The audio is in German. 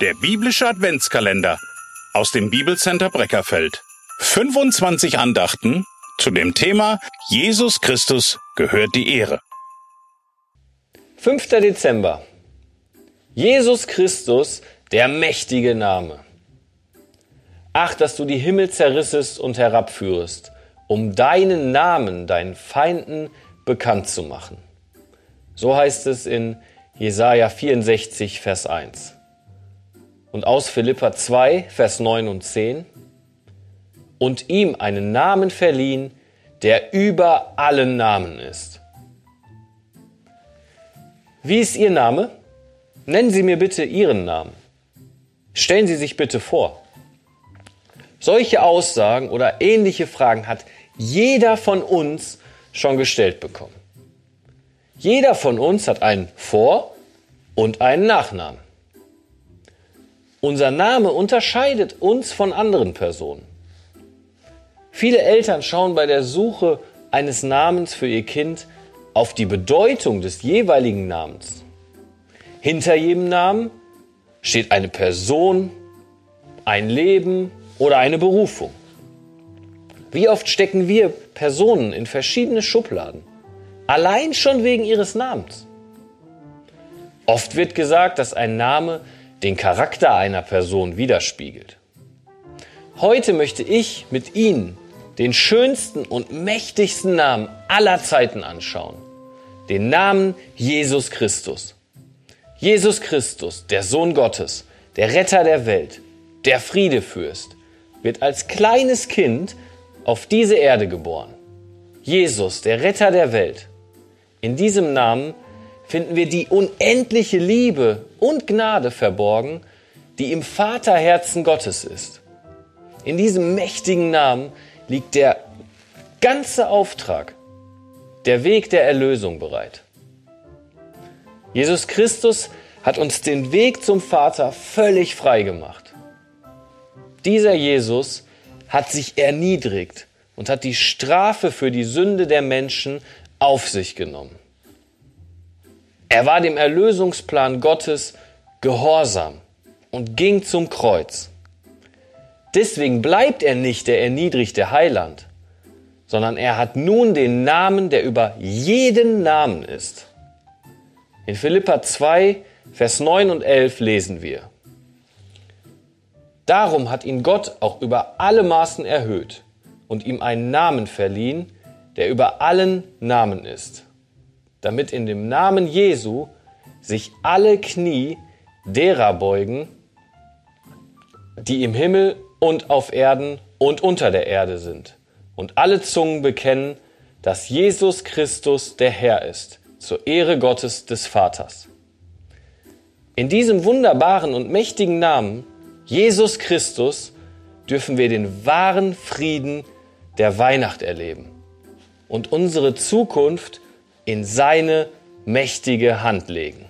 Der biblische Adventskalender aus dem Bibelcenter Breckerfeld. 25 Andachten zu dem Thema Jesus Christus gehört die Ehre. 5. Dezember. Jesus Christus, der mächtige Name. Ach, dass du die Himmel zerrissest und herabführest, um deinen Namen deinen Feinden bekannt zu machen. So heißt es in Jesaja 64, Vers 1. Und aus Philippa 2, Vers 9 und 10. Und ihm einen Namen verliehen, der über allen Namen ist. Wie ist Ihr Name? Nennen Sie mir bitte Ihren Namen. Stellen Sie sich bitte vor. Solche Aussagen oder ähnliche Fragen hat jeder von uns schon gestellt bekommen. Jeder von uns hat einen Vor- und einen Nachnamen. Unser Name unterscheidet uns von anderen Personen. Viele Eltern schauen bei der Suche eines Namens für ihr Kind auf die Bedeutung des jeweiligen Namens. Hinter jedem Namen steht eine Person, ein Leben oder eine Berufung. Wie oft stecken wir Personen in verschiedene Schubladen? Allein schon wegen ihres Namens. Oft wird gesagt, dass ein Name den Charakter einer Person widerspiegelt. Heute möchte ich mit Ihnen den schönsten und mächtigsten Namen aller Zeiten anschauen. Den Namen Jesus Christus. Jesus Christus, der Sohn Gottes, der Retter der Welt, der Friedefürst, wird als kleines Kind auf diese Erde geboren. Jesus, der Retter der Welt, in diesem Namen finden wir die unendliche Liebe und Gnade verborgen, die im Vaterherzen Gottes ist. In diesem mächtigen Namen liegt der ganze Auftrag, der Weg der Erlösung bereit. Jesus Christus hat uns den Weg zum Vater völlig frei gemacht. Dieser Jesus hat sich erniedrigt und hat die Strafe für die Sünde der Menschen auf sich genommen. Er war dem Erlösungsplan Gottes gehorsam und ging zum Kreuz. Deswegen bleibt er nicht der erniedrigte Heiland, sondern er hat nun den Namen, der über jeden Namen ist. In Philippa 2, Vers 9 und 11 lesen wir. Darum hat ihn Gott auch über alle Maßen erhöht und ihm einen Namen verliehen, der über allen Namen ist, damit in dem Namen Jesu sich alle Knie derer beugen, die im Himmel und auf Erden und unter der Erde sind, und alle Zungen bekennen, dass Jesus Christus der Herr ist, zur Ehre Gottes des Vaters. In diesem wunderbaren und mächtigen Namen, Jesus Christus, dürfen wir den wahren Frieden der Weihnacht erleben und unsere Zukunft in seine mächtige Hand legen.